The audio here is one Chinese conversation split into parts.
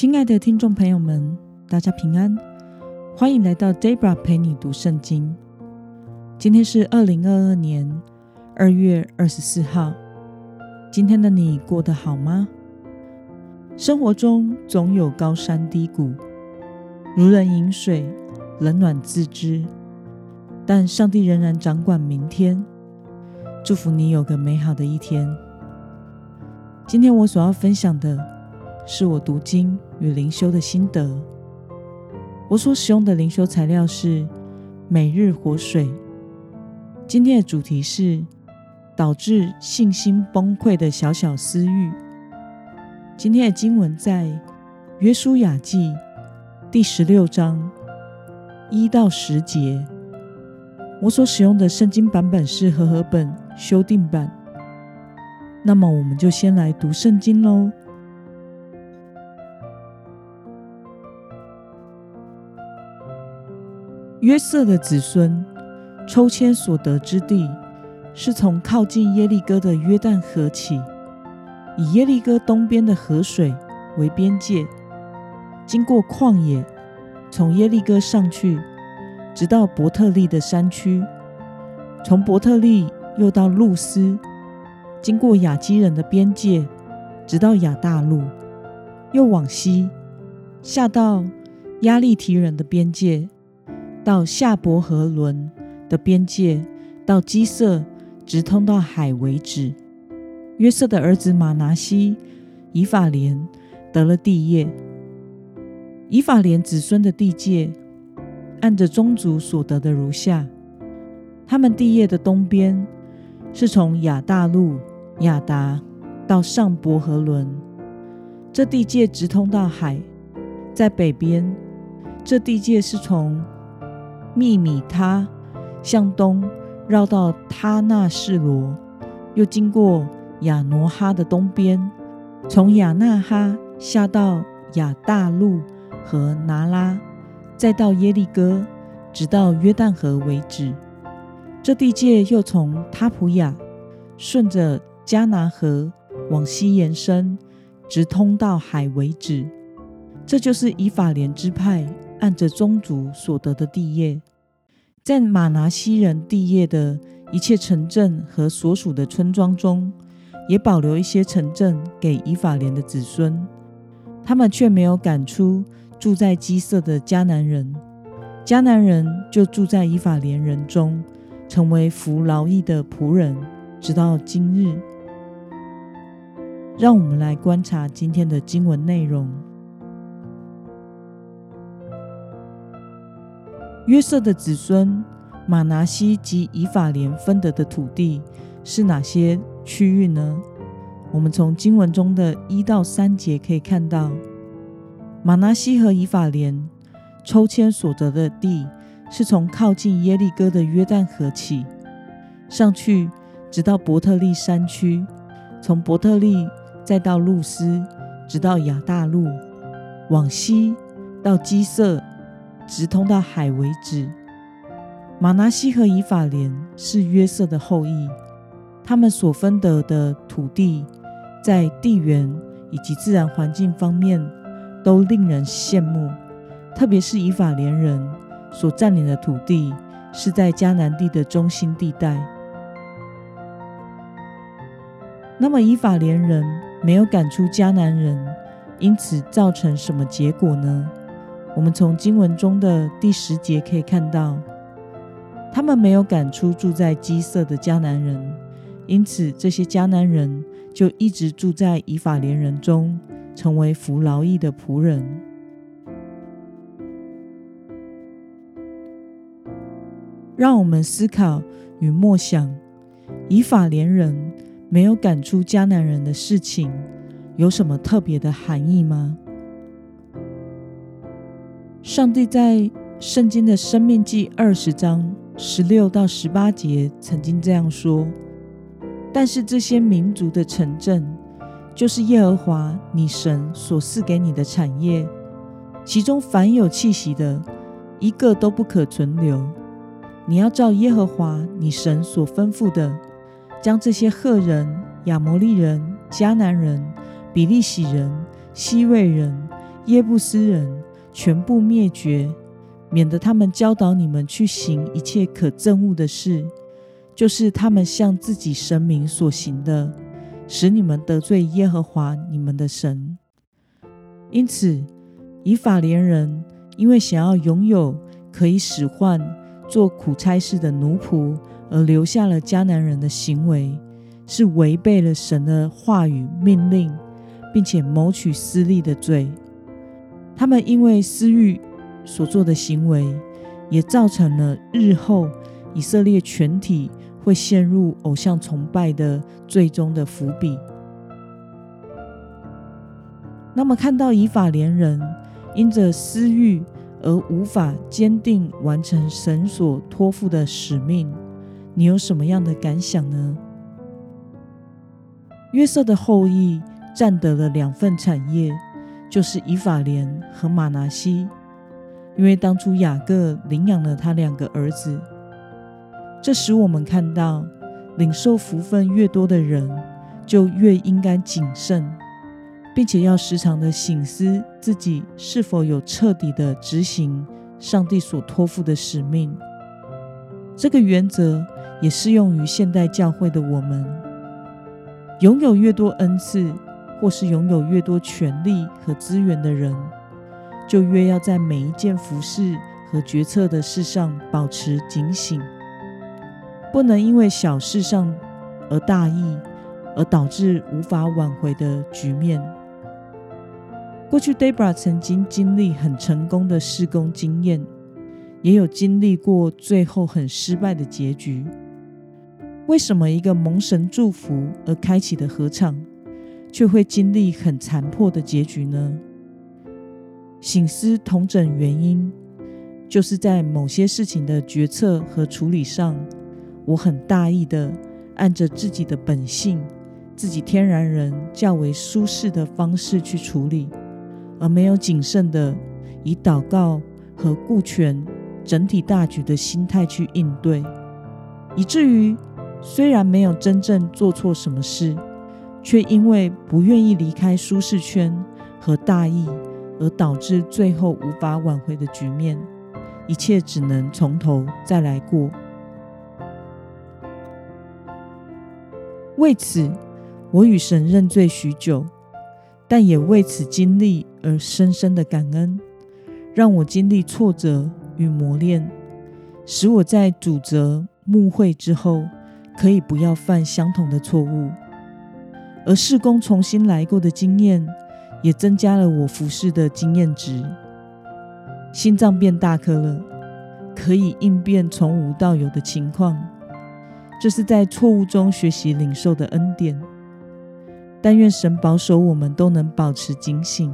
亲爱的听众朋友们，大家平安，欢迎来到 Debra 陪你读圣经。今天是二零二二年二月二十四号。今天的你过得好吗？生活中总有高山低谷，如人饮水，冷暖自知。但上帝仍然掌管明天。祝福你有个美好的一天。今天我所要分享的。是我读经与灵修的心得。我所使用的灵修材料是每日活水。今天的主题是导致信心崩溃的小小私欲。今天的经文在约书亚记第十六章一到十节。我所使用的圣经版本是和合本修订版。那么，我们就先来读圣经喽。约瑟的子孙抽签所得之地，是从靠近耶利哥的约旦河起，以耶利哥东边的河水为边界，经过旷野，从耶利哥上去，直到伯特利的山区，从伯特利又到路斯，经过雅基人的边界，直到亚大路，又往西下到亚利提人的边界。到夏伯和伦的边界，到基色，直通到海为止。约瑟的儿子马拿西、以法莲得了地业。以法莲子孙的地界，按着宗族所得的如下：他们地业的东边是从亚大路、亚达到上伯和伦，这地界直通到海；在北边，这地界是从密米他向东绕到他那士罗，又经过亚挪哈的东边，从亚纳哈下到亚大路和拿拉，再到耶利哥，直到约旦河为止。这地界又从他普雅顺着加拿河往西延伸，直通到海为止。这就是以法莲支派。按着宗族所得的地业，在马拿西人地业的一切城镇和所属的村庄中，也保留一些城镇给以法莲的子孙。他们却没有赶出住在基色的迦南人，迦南人就住在以法莲人中，成为服劳役的仆人，直到今日。让我们来观察今天的经文内容。约瑟的子孙马拿西及以法莲分得的土地是哪些区域呢？我们从经文中的一到三节可以看到，马拿西和以法莲抽签所得的地是从靠近耶利哥的约旦河起，上去直到伯特利山区，从伯特利再到路斯，直到亚大路，往西到基色。直通到海为止。马拿西和以法莲是约瑟的后裔，他们所分得的土地，在地缘以及自然环境方面都令人羡慕。特别是以法莲人所占领的土地，是在迦南地的中心地带。那么，以法莲人没有赶出迦南人，因此造成什么结果呢？我们从经文中的第十节可以看到，他们没有赶出住在基色的迦南人，因此这些迦南人就一直住在以法莲人中，成为服劳役的仆人。让我们思考与默想，以法莲人没有赶出迦南人的事情，有什么特别的含义吗？上帝在圣经的生命记二十章十六到十八节曾经这样说：“但是这些民族的城镇，就是耶和华你神所赐给你的产业，其中凡有气息的，一个都不可存留。你要照耶和华你神所吩咐的，将这些赫人、亚摩利人、迦南人、比利洗人、希瑞人。”耶布斯人全部灭绝，免得他们教导你们去行一切可憎恶的事，就是他们向自己神明所行的，使你们得罪耶和华你们的神。因此，以法莲人因为想要拥有可以使唤做苦差事的奴仆，而留下了迦南人的行为，是违背了神的话语命令，并且谋取私利的罪。他们因为私欲所做的行为，也造成了日后以色列全体会陷入偶像崇拜的最终的伏笔。那么，看到以法莲人因着私欲而无法坚定完成神所托付的使命，你有什么样的感想呢？约瑟的后裔占得了两份产业，就是以法莲和马拿西，因为当初雅各领养了他两个儿子。这使我们看到，领受福分越多的人，就越应该谨慎。并且要时常的醒思自己是否有彻底的执行上帝所托付的使命。这个原则也适用于现代教会的我们。拥有越多恩赐，或是拥有越多权力和资源的人，就越要在每一件服饰和决策的事上保持警醒，不能因为小事上而大意，而导致无法挽回的局面。过去，Debra 曾经经历很成功的施工经验，也有经历过最后很失败的结局。为什么一个蒙神祝福而开启的合唱，却会经历很残破的结局呢？醒思同整原因，就是在某些事情的决策和处理上，我很大意的按着自己的本性、自己天然人较为舒适的方式去处理。而没有谨慎的以祷告和顾全整体大局的心态去应对，以至于虽然没有真正做错什么事，却因为不愿意离开舒适圈和大意，而导致最后无法挽回的局面，一切只能从头再来过。为此，我与神认罪许久。但也为此经历而深深的感恩，让我经历挫折与磨练，使我在主责牧会之后，可以不要犯相同的错误。而事工重新来过的经验，也增加了我服侍的经验值。心脏变大颗了，可以应变从无到有的情况，这是在错误中学习领受的恩典。但愿神保守我们都能保持警醒、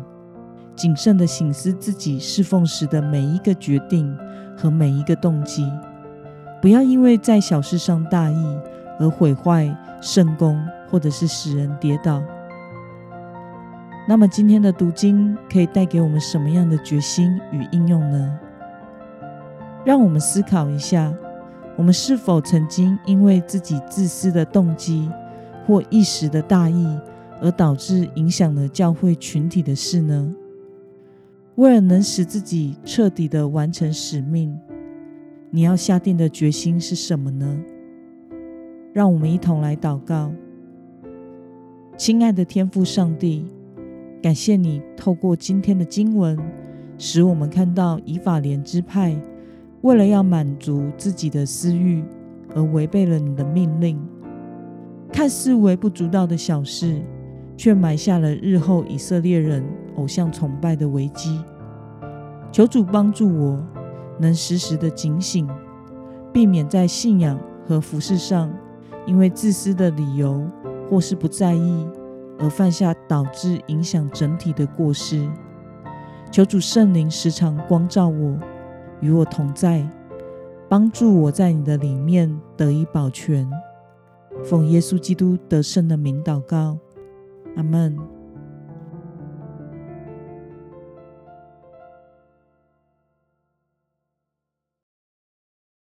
谨慎的醒思自己侍奉时的每一个决定和每一个动机，不要因为在小事上大意而毁坏圣功，或者是使人跌倒。那么今天的读经可以带给我们什么样的决心与应用呢？让我们思考一下，我们是否曾经因为自己自私的动机或一时的大意？而导致影响了教会群体的事呢？为了能使自己彻底的完成使命，你要下定的决心是什么呢？让我们一同来祷告。亲爱的天父上帝，感谢你透过今天的经文，使我们看到以法莲支派为了要满足自己的私欲，而违背了你的命令，看似微不足道的小事。却埋下了日后以色列人偶像崇拜的危机。求主帮助我，能时时的警醒，避免在信仰和服饰上，因为自私的理由或是不在意，而犯下导致影响整体的过失。求主圣灵时常光照我，与我同在，帮助我在你的里面得以保全。奉耶稣基督得胜的名祷告。阿门。